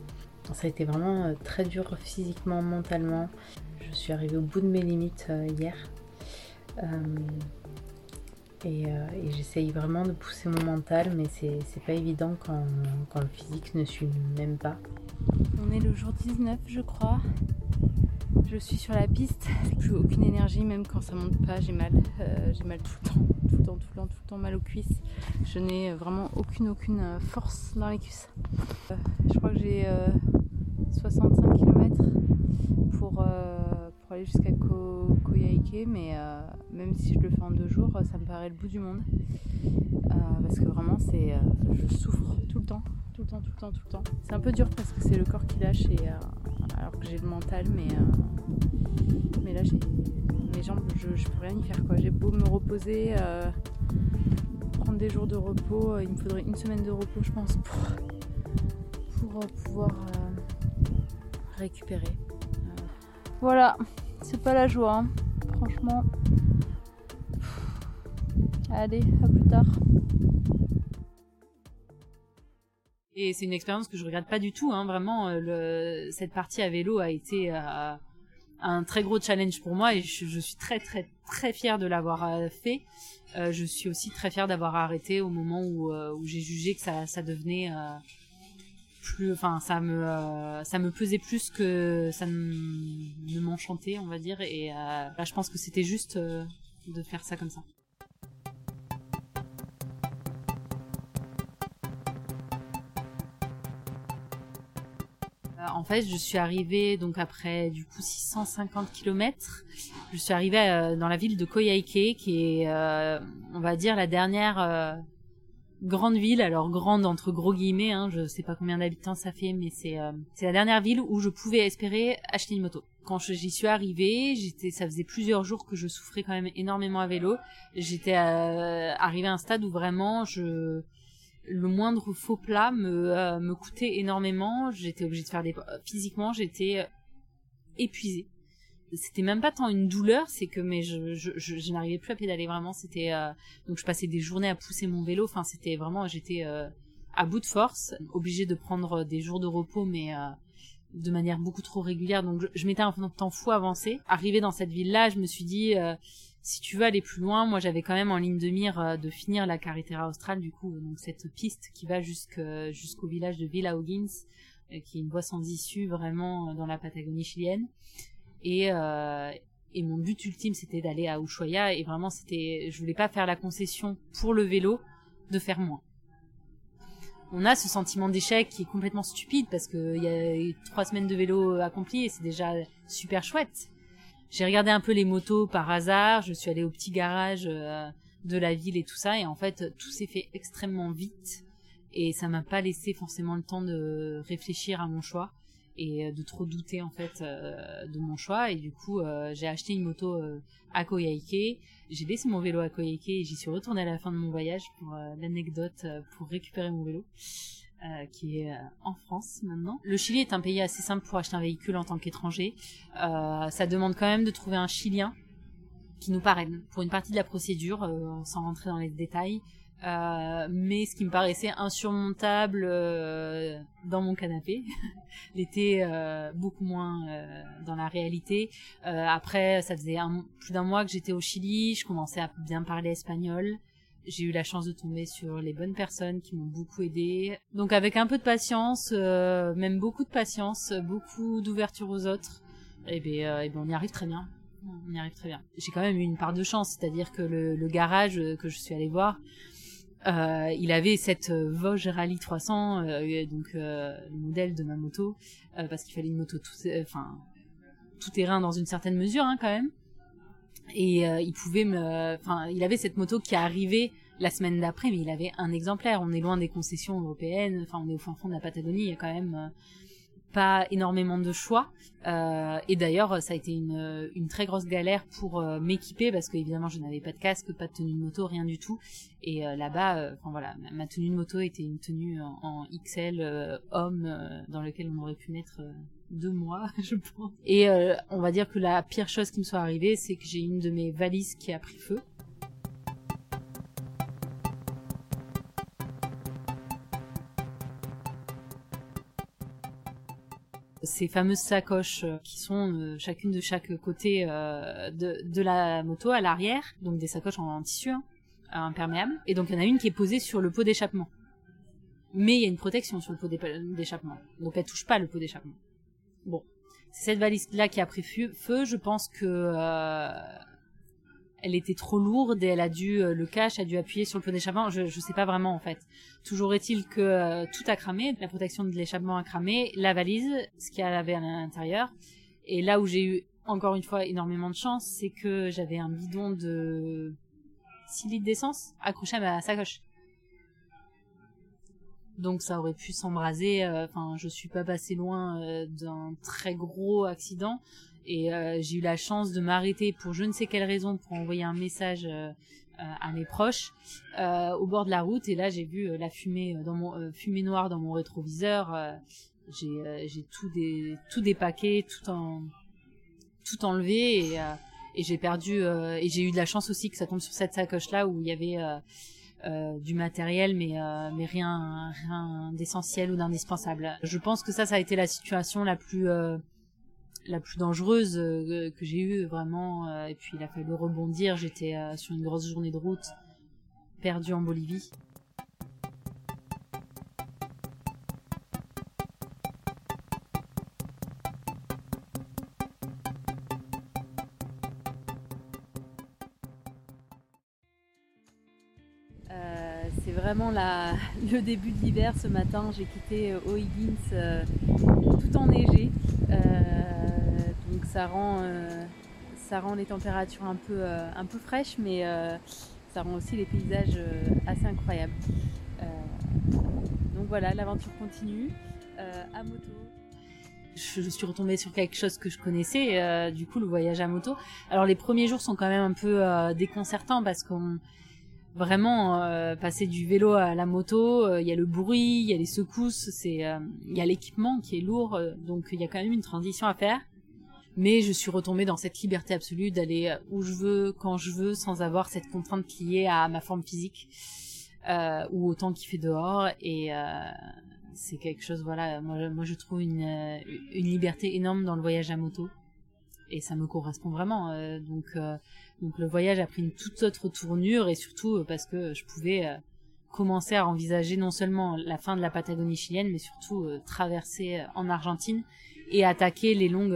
S3: Ça a été vraiment euh, très dur physiquement, mentalement. Je suis arrivée au bout de mes limites hier. Et, j'essaye vraiment de pousser mon mental, mais c'est pas évident quand, quand le physique ne suit même pas.
S2: On est le jour 19, je crois. Je suis sur la piste, plus aucune énergie, même quand ça monte pas, j'ai mal. Euh, j'ai mal tout le temps, tout le temps, tout le temps, tout le temps mal aux cuisses. Je n'ai vraiment aucune, aucune euh, force dans les cuisses. Euh, je crois que j'ai euh, 65 km pour, pour aller jusqu'à Ko- Koyaike, mais même si je le fais en deux jours, ça me paraît le bout du monde. Parce que vraiment, c'est, je souffre tout le temps, le temps, tout le temps, tout le temps. C'est un peu dur parce que c'est le corps qui lâche et euh, alors que j'ai le mental, mais euh, mais là j'ai mes jambes, je, peux rien y faire quoi. J'ai beau me reposer, euh, prendre des jours de repos, il me faudrait une semaine de repos, je pense, pour pour pouvoir récupérer. Voilà, c'est pas la joie, hein. franchement. Allez, à plus tard.
S1: Et c'est une expérience que je regrette pas du tout. Hein. Vraiment, euh, cette partie à vélo a été euh, un très gros challenge pour moi et je, suis très très très fière de l'avoir euh, fait. Je suis aussi très fière d'avoir arrêté au moment où, j'ai jugé que ça, devenait plus, enfin ça me ça me pesait plus que ça ne, m'enchantait, on va dire. Et là, je pense que c'était juste de faire ça comme ça. En fait, je suis arrivée donc après du coup 650 km. Je suis arrivée euh, dans la ville de Koyaike, qui est, euh, on va dire, la dernière euh, grande ville. Alors grande entre gros guillemets, hein, je sais pas combien d'habitants ça fait, mais c'est la dernière ville où je pouvais espérer acheter une moto. Quand j'y suis arrivée, ça faisait plusieurs jours que je souffrais quand même énormément à vélo. J'étais euh, arrivée à un stade où vraiment je le moindre faux plat me euh, me coûtait énormément. J'étais obligée de faire des physiquement, j'étais euh, épuisée. C'était même pas tant une douleur, c'est que mais je je, je, n'arrivais plus à pédaler vraiment. C'était euh, donc je passais des journées à pousser mon vélo. Enfin c'était vraiment j'étais à bout de force, obligée de prendre des jours de repos, mais de manière beaucoup trop régulière. Donc je, je m'étais un temps fou avancé. Arrivée dans cette ville-là, je me suis dit si tu veux aller plus loin, moi j'avais quand même en ligne de mire euh, de finir la Carretera Austral du coup, cette piste qui va jusque- jusqu'au village de Villa O'Higgins, euh, qui est une voie sans issue vraiment euh, dans la Patagonie chilienne. Et, euh, mon but ultime c'était d'aller à Ushuaia et vraiment c'était, je voulais pas faire la concession pour le vélo de faire moins. On a ce sentiment d'échec qui est complètement stupide parce que il y a trois semaines de vélo accomplies et c'est déjà super chouette. J'ai regardé un peu les motos par hasard, je suis allée au petit garage euh, de la ville et tout ça, et en fait tout s'est fait extrêmement vite et ça m'a pas laissé forcément le temps de réfléchir à mon choix. et de trop douter en fait de mon choix et du coup j'ai acheté une moto à Koyaike j'ai laissé mon vélo à Koyaike et j'y suis retournée à la fin de mon voyage pour l'anecdote pour récupérer mon vélo euh, qui est euh, en France maintenant. Le Chili est un pays assez simple pour acheter un véhicule en tant qu'étranger. Euh, ça demande quand même de trouver un Chilien qui nous parraine pour une partie de la procédure, sans rentrer dans les détails. mais ce qui me paraissait insurmontable dans mon canapé l'était beaucoup moins dans la réalité. après, ça faisait plus d'un mois que j'étais au Chili, je commençais à bien parler espagnol j'ai eu la chance de tomber sur les bonnes personnes qui m'ont beaucoup aidé. Donc avec un peu de patience, euh, même beaucoup de patience, beaucoup d'ouverture aux autres, et eh ben, euh, eh ben on y arrive très bien. On y arrive très bien. J'ai quand même eu une part de chance, c'est-à-dire que le, garage que je suis allée voir, euh, il avait cette Vosges Rally 300, euh, donc euh, le modèle de ma moto, parce qu'il fallait une moto tout, enfin tout terrain dans une certaine mesure hein, quand même et euh, il pouvait me enfin il avait cette moto qui arrivait la semaine d'après mais il avait un exemplaire. On est loin des concessions européennes. Enfin on est au fin fond de la Patagonie. Il y a quand même euh, pas énormément de choix. Euh, et d'ailleurs ça a été une, une très grosse galère pour euh, m'équiper parce que évidemment je n'avais pas de casque pas de tenue de moto rien du tout. Et là-bas enfin voilà ma tenue de moto était une tenue en, en XL homme dans lequel on aurait pu mettre deux mois, je pense. Et euh, on va dire que la pire chose qui me soit arrivée, c'est que j'ai une de mes valises qui a pris feu. Ces fameuses sacoches euh, qui sont euh, chacune de chaque côté de, la moto à l'arrière, donc des sacoches en, tissu hein, imperméable. Et donc il y en a une qui est posée sur le pot d'échappement. Mais il y a une protection sur le pot d'échappement. Donc elle touche pas le pot d'échappement. Bon, c'est cette valise-là qui a pris feu. Je pense que euh, était trop lourde et elle a dû euh, le cache a dû appuyer sur le pot d'échappement. Je je sais pas vraiment en fait. Toujours est-il que euh, tout a cramé, la protection de l'échappement a cramé, la valise, ce qu'il y avait à l'intérieur. Et là où j'ai eu encore une fois énormément de chance, c'est que j'avais un bidon de 6 litres d'essence accroché à ma sacoche donc ça aurait pu s'embraser. Euh, enfin, je suis pas passé loin euh, d'un très gros accident et euh, j'ai eu la chance de m'arrêter pour je ne sais quelle raison pour envoyer un message à mes proches au bord de la route et là j'ai vu la fumée dans mon fumée noire dans mon rétroviseur. j'ai j'ai tout des tout dépaqué, tout en tout enlevé et et j'ai perdu et j'ai eu de la chance aussi que ça tombe sur cette sacoche là où il y avait euh, du matériel, mais euh, mais rien rien d'essentiel ou d'indispensable. Je pense que ça, ça a été la situation la plus euh, la plus dangereuse que j'ai eue vraiment. et puis il a fallu rebondir. J'étais sur une grosse journée de route, perdue en Bolivie. Le début de l'hiver ce matin. J'ai quitté euh, O'Higgins euh, tout enneigé. Euh, donc ça rend, ça rend les températures un peu, un peu fraîches, mais ça rend aussi les paysages assez incroyables. donc voilà, l'aventure continue à moto je suis retombée sur quelque chose que je connaissais, du coup le voyage à moto. Alors les premiers jours sont quand même un peu déconcertants parce qu'on vraiment euh, passer du vélo à la moto, euh, il y a le bruit, il y a les secousses, c'est euh, il y a l'équipement qui est lourd, donc il y a quand même une transition à faire. Mais je suis retombée dans cette liberté absolue d'aller où je veux, quand je veux, sans avoir cette contrainte liée à ma forme physique ou au temps qu'il fait dehors. Et c'est quelque chose, voilà, moi, je trouve une, une liberté énorme dans le voyage à moto et ça me correspond vraiment. Euh, donc, euh, donc le voyage a pris une toute autre tournure et surtout euh, parce que je pouvais commencer à envisager non seulement la fin de la Patagonie chilienne, mais surtout traverser en Argentine et attaquer les longues,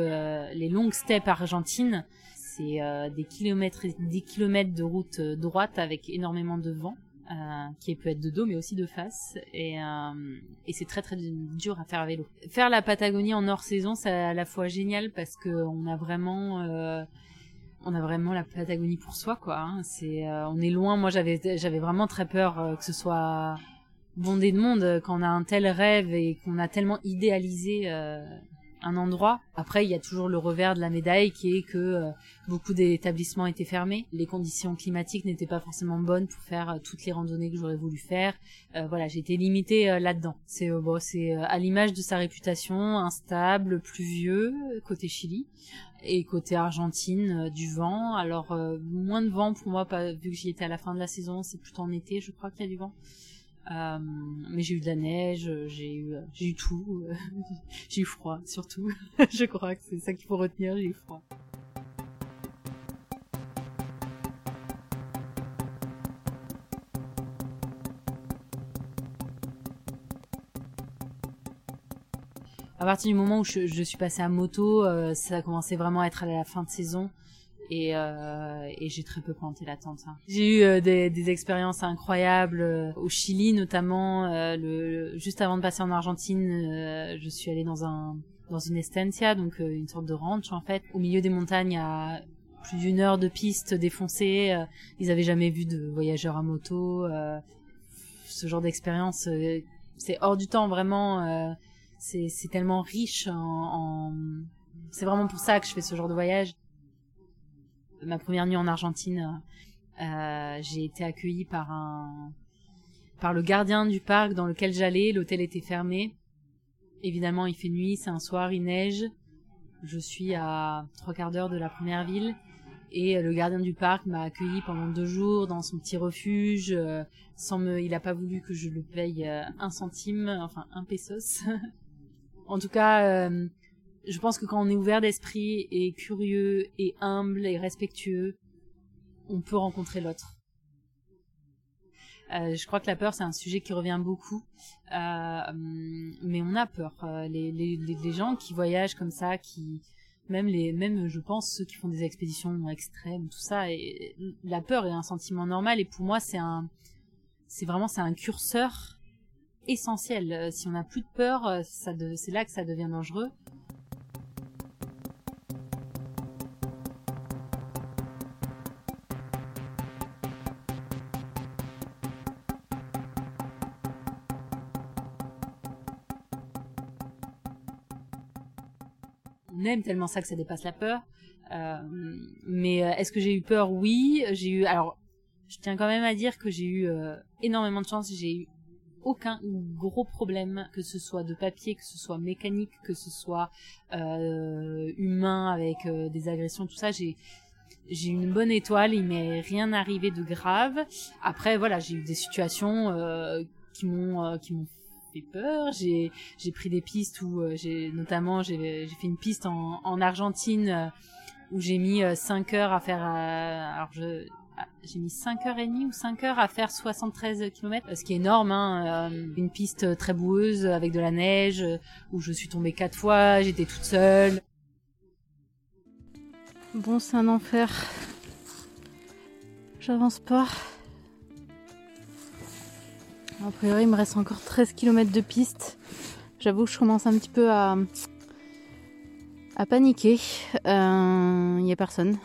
S1: les longues steppes argentines. C'est des kilomètres des kilomètres de route droite avec énormément de vent. Euh, qui peut être de dos mais aussi de face et, euh, et c'est très très dur à faire à vélo. Faire la Patagonie en hors saison c'est à la fois génial parce que on a vraiment euh, on a vraiment la Patagonie pour soi quoi. Hein. C'est on est loin. Moi j'avais j'avais vraiment très peur que ce soit bondé de monde quand on a un tel rêve et qu'on a tellement idéalisé un endroit. Après, il y a toujours le revers de la médaille qui est que euh, beaucoup d'établissements étaient fermés. Les conditions climatiques n'étaient pas forcément bonnes pour faire euh, toutes les randonnées que j'aurais voulu faire. Euh, voilà, été limitée là-dedans. C'est bon, c'est à l'image de sa réputation, instable, pluvieux côté Chili et côté Argentine du vent. Alors moins de vent pour moi, pas, vu que j'y étais à la fin de la saison, c'est plutôt en été, je crois qu'il y a du vent. Euh, mais j'ai eu de la neige, j'ai eu, j'ai eu tout. j'ai eu froid, surtout. je crois que c'est ça qu'il faut retenir, j'ai eu froid. À partir du moment où je, suis passée à moto, euh, ça a commencé vraiment à être à la fin de saison et, euh, et j'ai très peu planté la tente. Hein. J'ai eu euh, des, expériences incroyables euh, au Chili notamment. Juste avant de passer en Argentine, je suis allée dans un dans une estancia, donc une sorte de ranch en fait, au milieu des montagnes à plus d'une heure de piste défoncée. ils avaient jamais vu de voyageurs à moto. ce genre d'expérience, c'est hors du temps vraiment. C'est tellement riche en, c'est vraiment pour ça que je fais ce genre de voyage ma première nuit en Argentine, euh, j'ai été accueillie par un par le gardien du parc dans lequel j'allais. L'hôtel était fermé. Évidemment, il fait nuit, c'est un soir, il neige. Je suis à trois quarts d'heure de la première ville et le gardien du parc m'a accueilli pendant deux jours dans son petit refuge. Euh, sans me, il a pas voulu que je le paye euh, un centime, enfin un pesos. en tout cas, euh, je pense que quand on est ouvert d'esprit et curieux et humble et respectueux, on peut rencontrer l'autre. Euh, je crois que la peur c'est un sujet qui revient beaucoup, euh, mais on a peur. Les, gens qui voyagent comme ça, qui même les même je pense ceux qui font des expéditions extrêmes, tout ça, la peur est un sentiment normal et pour moi c'est un c'est vraiment un curseur essentiel. Si on n'a plus de peur, ça c'est là que ça devient dangereux. on aime tellement ça que ça dépasse la peur. Euh, mais euh, est-ce que j'ai eu peur? Oui, j'ai eu. Alors, je tiens quand même à dire que j'ai eu euh, énormément de chance. J'ai eu aucun gros problème, que ce soit de papier, que ce soit mécanique, que ce soit humain avec des agressions, tout ça. J'ai j'ai une bonne étoile, il m'est rien arrivé de grave. Après, voilà, j'ai eu des situations qui m'ont qui m'ont fait peur. J'ai pris des pistes où euh, j'ai notamment j'ai fait une piste en en Argentine euh, où j'ai mis 5 euh, heures à faire j'ai mis 5 heures et demie ou 5 heures à faire 73 km, ce qui est énorme, hein, une piste très boueuse avec de la neige, où je suis tombée quatre fois, j'étais toute seule.
S2: Bon, c'est un enfer. J'avance pas. A priori, il me reste encore 13 km de piste. J'avoue que je commence un petit peu à, paniquer. Il euh, n'y a personne.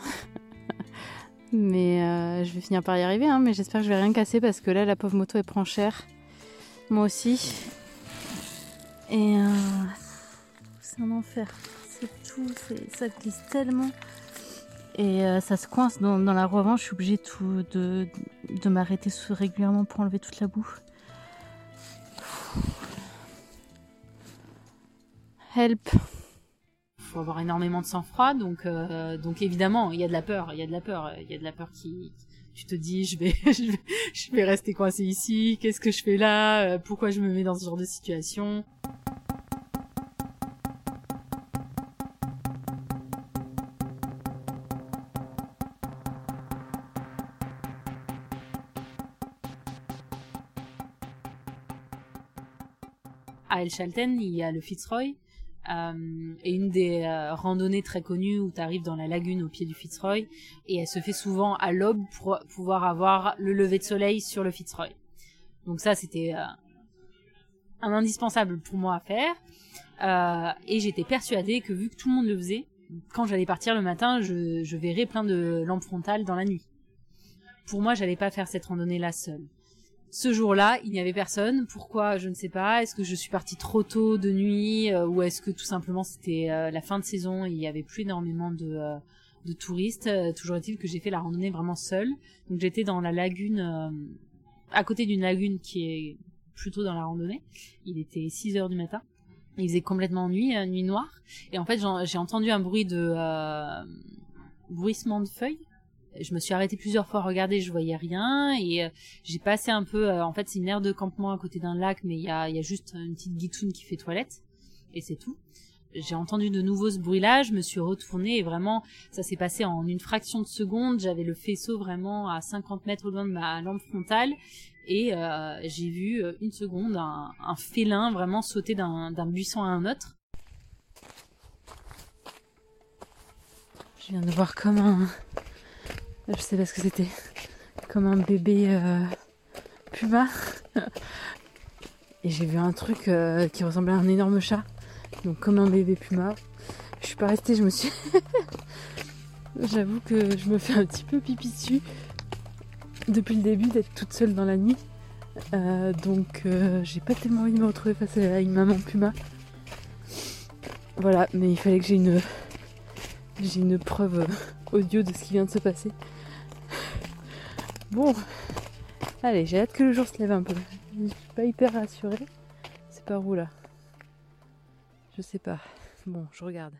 S2: Mais euh, je vais finir par y arriver. Hein, mais j'espère que je vais rien casser parce que là, la pauvre moto, elle prend cher. Moi aussi. Et euh, c'est un enfer. C'est tout. Ça glisse tellement. Et ça se coince dans, la roue avant. Je suis obligée tout, de, de m'arrêter régulièrement pour enlever toute la boue. Help.
S1: Faut avoir énormément de sang-froid, donc euh, donc évidemment il y a de la peur, il y a de la peur, il y a de la peur qui tu te dis je vais je vais, rester coincé ici, qu'est-ce que je fais là, euh, pourquoi je me mets dans ce genre de situation? à El Chalten, il y a le Fitzroy, euh, et une des euh, randonnées très connues où tu arrives dans la lagune au pied du Fitzroy et elle se fait souvent à l'aube pour pouvoir avoir le lever de soleil sur le Fitzroy. Donc ça c'était euh, un indispensable pour moi à faire et j'étais persuadée que vu que tout le monde le faisait, quand j'allais partir le matin, je, je verrais plein de lampes frontales dans la nuit. Pour moi, j'allais pas faire cette randonnée là seule. Ce jour-là, il n'y avait personne. Pourquoi Je ne sais pas. Est-ce que je suis partie trop tôt de nuit euh, ou est-ce que tout simplement c'était euh, la fin de saison et il y avait plus énormément de, euh, de touristes Toujours est-il que j'ai fait la randonnée vraiment seule. Donc j'étais dans la lagune, à côté d'une lagune qui est plutôt dans la randonnée. Il était 6 heures du matin. Il faisait complètement nuit, nuit noire. Et en fait, j'ai entendu un bruit de bruissement de feuilles je me suis arrêtée plusieurs fois à regarder, je voyais rien et euh, j'ai passé un peu. Euh, en fait, c'est une aire de campement à côté d'un lac, mais il y a, juste une petite guitoune qui fait toilette et c'est tout. J'ai entendu de nouveau ce bruit-là, je me suis retournée et vraiment, ça s'est passé en une fraction de seconde. J'avais le faisceau vraiment à 50 mètres au loin de ma lampe frontale et euh, j'ai vu une seconde un félin vraiment sauter d'un buisson à un autre. Je viens de voir comment je sais pas ce que c'était. Comme un bébé euh, puma. Et j'ai vu un truc euh, qui ressemblait à un énorme chat. Donc comme un bébé puma. Je suis pas restée, je me suis... J'avoue que je me fais un petit peu pipi dessus. Depuis le début d'être toute seule dans la nuit. Euh, donc j'ai pas tellement envie de me retrouver face à une maman puma. Voilà, mais il fallait que j'ai une... J'ai une preuve audio de ce qui vient de se passer. Bon, allez, j'ai hâte que le jour se lève un peu. Je suis pas hyper rassurée. C'est par où là? Je sais pas. Bon, je regarde.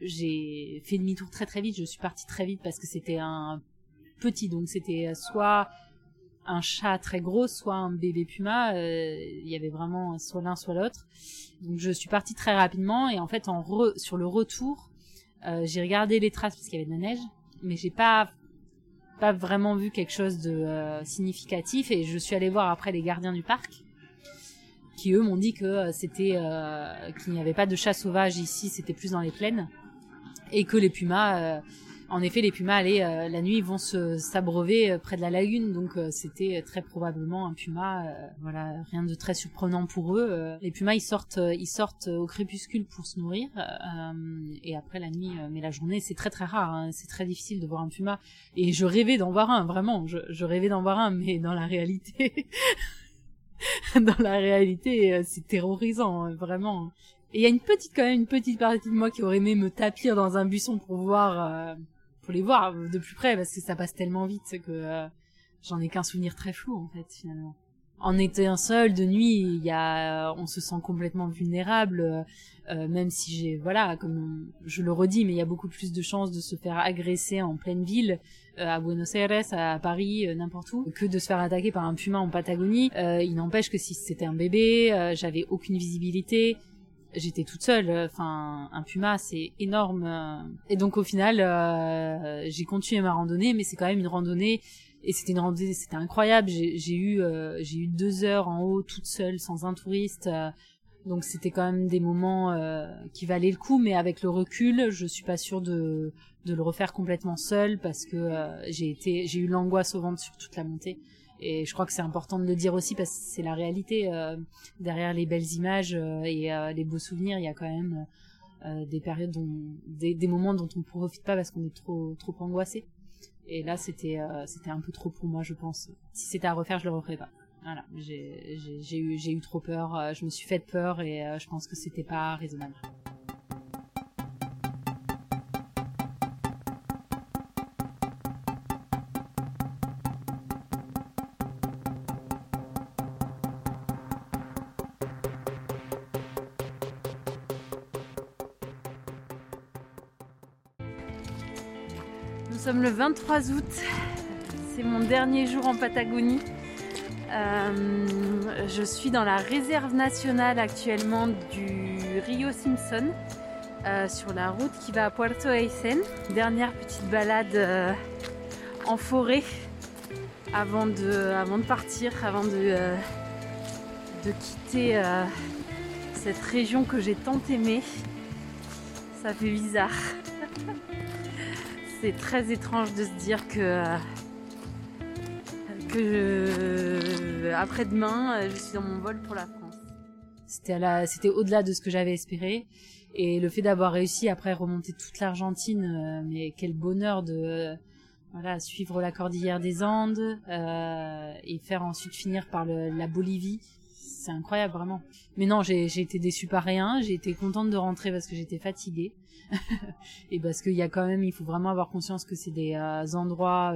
S1: J'ai fait demi-tour très très vite. Je suis partie très vite parce que c'était un petit, donc c'était soit un chat très gros, soit un bébé puma. Euh, il y avait vraiment soit l'un soit l'autre. Donc je suis partie très rapidement et en fait en sur le retour, euh, j'ai regardé les traces parce qu'il y avait de la neige, mais j'ai pas pas vraiment vu quelque chose de euh, significatif et je suis allée voir après les gardiens du parc qui eux m'ont dit que euh, c'était euh, qu'il n'y avait pas de chat sauvage ici, c'était plus dans les plaines et que les pumas en effet, les pumas, allaient, la nuit, ils vont se s'abreuver près de la lagune, donc c'était très probablement un puma. voilà, rien de très surprenant pour eux. les pumas, ils sortent, ils sortent au crépuscule pour se nourrir, et après la nuit, mais la journée, c'est très très rare. Hein, c'est très difficile de voir un puma. Et je rêvais d'en voir un, vraiment. Je, je rêvais d'en voir un, mais dans la réalité, dans la réalité, c'est terrorisant, hein, vraiment. Et il y a une petite, quand même, une petite partie de moi qui aurait aimé me tapir dans un buisson pour voir les voir de plus près parce que ça passe tellement vite que euh, j'en ai qu'un souvenir très flou en fait finalement. En été un seul de nuit, il y a, on se sent complètement vulnérable, euh, même si j'ai, voilà, comme je le redis, mais il y a beaucoup plus de chances de se faire agresser en pleine ville, euh, à Buenos Aires, à Paris, n'importe où, que de se faire attaquer par un puma en Patagonie. il n'empêche que si c'était un bébé, j'avais aucune visibilité, j'étais toute seule. Enfin, un puma, c'est énorme. Et donc au final, euh, j'ai continué ma randonnée, mais c'est quand même une randonnée. Et c'était une randonnée, c'était incroyable. J'ai eu, euh, j'ai eu deux heures en haut toute seule, sans un touriste. donc c'était quand même des moments euh, qui valaient le coup, mais avec le recul, je suis pas sûre de de le refaire complètement seule parce que j'ai été, j'ai eu l'angoisse au ventre sur toute la montée. Et je crois que c'est important de le dire aussi parce que c'est la réalité. Euh, derrière les belles images euh, et euh, les beaux souvenirs, il y a quand même des périodes, des, moments dont on ne profite pas parce qu'on est trop, trop angoissé. Et là, c'était, c'était un peu trop pour moi, je pense. Si c'était à refaire, je le referais pas. Voilà, j'ai, eu, eu trop peur. je me suis fait peur et je pense que c'était pas raisonnable. Sommes le 23 août, c'est mon dernier jour en Patagonie. Euh, je suis dans la réserve nationale actuellement du Rio Simpson, euh, sur la route qui va à Puerto Aysen. Dernière petite balade euh, en forêt avant de, avant de partir, avant de, de quitter cette région que j'ai tant aimée. Ça fait bizarre. C'est très étrange de se dire que, que après-demain, je suis dans mon vol pour la France. C'était, c'était au-delà de ce que j'avais espéré. Et le fait d'avoir réussi après remonter toute l'Argentine, euh, mais quel bonheur de, suivre la cordillère des Andes et faire ensuite finir par la Bolivie. C'est incroyable vraiment. Mais non, j'ai été déçue par rien. J'ai été contente de rentrer parce que j'étais fatiguée et parce qu'il y a quand même, il faut vraiment avoir conscience que c'est des endroits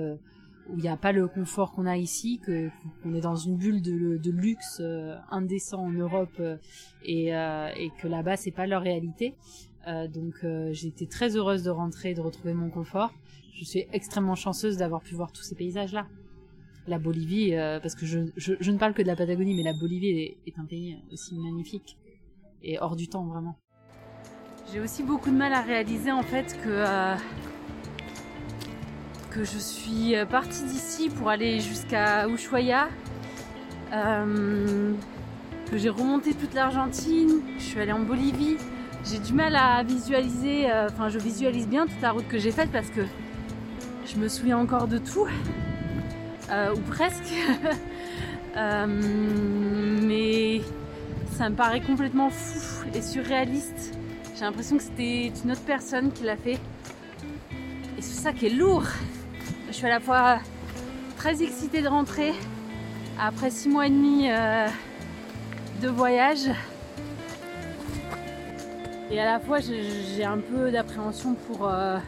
S1: où il n'y a pas le confort qu'on a ici, que qu'on est dans une bulle de, luxe euh, indécent en Europe euh, et, euh, que là-bas c'est pas leur réalité. donc j'ai été très heureuse de rentrer et de retrouver mon confort. Je suis extrêmement chanceuse d'avoir pu voir tous ces paysages-là. La Bolivie, parce que je, ne parle que de la Patagonie, mais la Bolivie est un pays aussi magnifique et hors du temps vraiment. J'ai aussi beaucoup de mal à réaliser en fait que que je suis euh, partie d'ici pour aller jusqu'à Ushuaia, euh, que j'ai remonté toute l'Argentine, je suis allée en Bolivie. J'ai du mal à visualiser, euh, enfin je visualise bien toute la route que j'ai faite parce que je me souviens encore de tout, ou presque. mais ça me paraît complètement fou et surréaliste. J'ai l'impression que c'était une autre personne qui l'a fait. Et c'est ça qui est lourd. Je suis à la fois très excitée de rentrer après six mois et demi euh, de voyage. Et à la fois j'ai un peu d'appréhension pour, euh,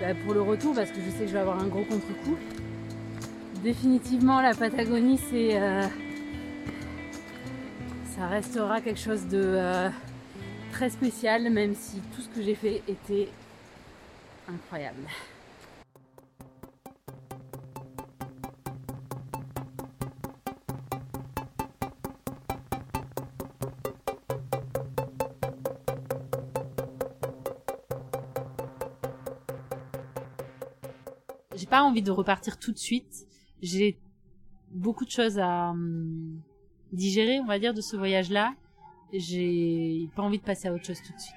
S1: bah, pour le retour parce que je sais que je vais avoir un gros contre-coup. Définitivement la Patagonie c'est euh, ça restera quelque chose de très spécial même si tout ce que j'ai fait était incroyable. j'ai pas envie de repartir tout de suite. J'ai beaucoup de choses à hum, digérer, on va dire, de ce voyage-là. J'ai pas envie de passer à autre chose tout de suite.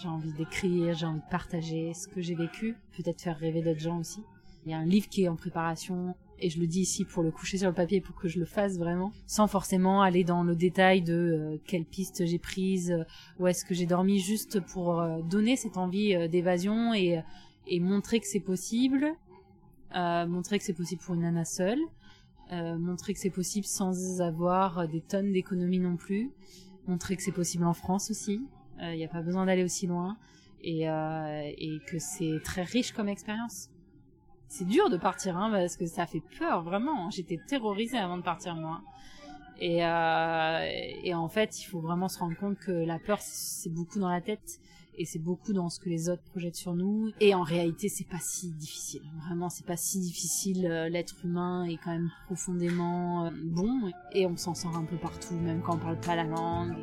S1: J'ai envie d'écrire, j'ai envie de partager ce que j'ai vécu, peut-être faire rêver d'autres gens aussi. Il y a un livre qui est en préparation et je le dis ici pour le coucher sur le papier pour que je le fasse vraiment, sans forcément aller dans le détail de euh, quelle piste j'ai prise, euh, où est-ce que j'ai dormi, juste pour euh, donner cette envie d'évasion et, et montrer que c'est possible, euh, montrer que c'est possible pour une nana seule, euh, montrer que c'est possible sans avoir des tonnes d'économies non plus, montrer que c'est possible en France aussi, il euh, n'y a pas besoin d'aller aussi loin, et, et que c'est très riche comme expérience. C'est dur de partir, hein, parce que ça fait peur, vraiment. J'étais terrorisée avant de partir, moi. Et, et en fait, il faut vraiment se rendre compte que la peur, c'est beaucoup dans la tête et c'est beaucoup dans ce que les autres projettent sur nous. Et en réalité c'est pas si difficile. Vraiment c'est pas si difficile euh, l'être humain est quand même profondément euh, bon. Et on s'en sort un peu partout même quand on parle pas la langue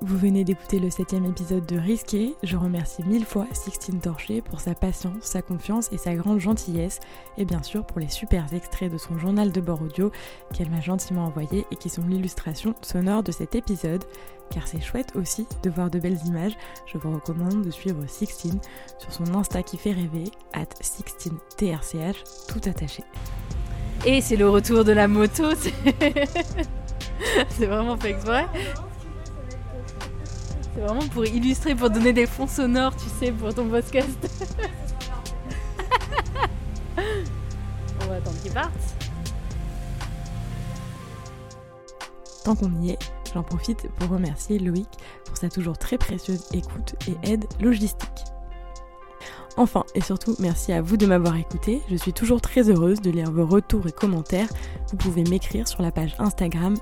S2: Vous venez d'écouter le septième épisode de Risqué. Je remercie mille fois Sixtine Torché pour sa patience, sa confiance et sa grande gentillesse, et bien sûr pour les super extraits de son journal de bord audio qu'elle m'a gentiment envoyé et qui sont l'illustration sonore de cet épisode. Car c'est chouette aussi de voir de belles images. Je vous recommande de suivre Sixtine sur son Insta qui fait rêver, at TRCH, tout attaché.
S1: Et c'est le retour de la moto, c'est vraiment fait exprès. C'est vraiment pour illustrer, pour donner des fonds sonores, tu sais, pour ton podcast. On va attendre qu'il parte.
S2: Tant qu'on y est, j'en profite pour remercier Loïc pour sa toujours très précieuse écoute et aide logistique. Enfin et surtout, merci à vous de m'avoir écouté. Je suis toujours très heureuse de lire vos retours et commentaires. Vous pouvez m'écrire sur la page Instagram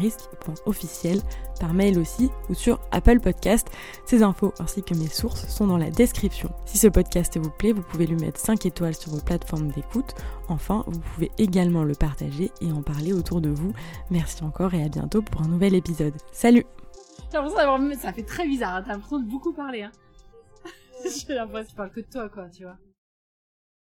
S2: risque.officiel, par mail aussi ou sur Apple Podcast. Ces infos ainsi que mes sources sont dans la description. Si ce podcast vous plaît, vous pouvez lui mettre 5 étoiles sur vos plateformes d'écoute. Enfin, vous pouvez également le partager et en parler autour de vous. Merci encore et à bientôt pour un nouvel épisode. Salut.
S1: Ça fait très bizarre, hein. t'as l'impression de beaucoup parler. Hein. J'ai l'impression que je parle que de toi, quoi, tu vois.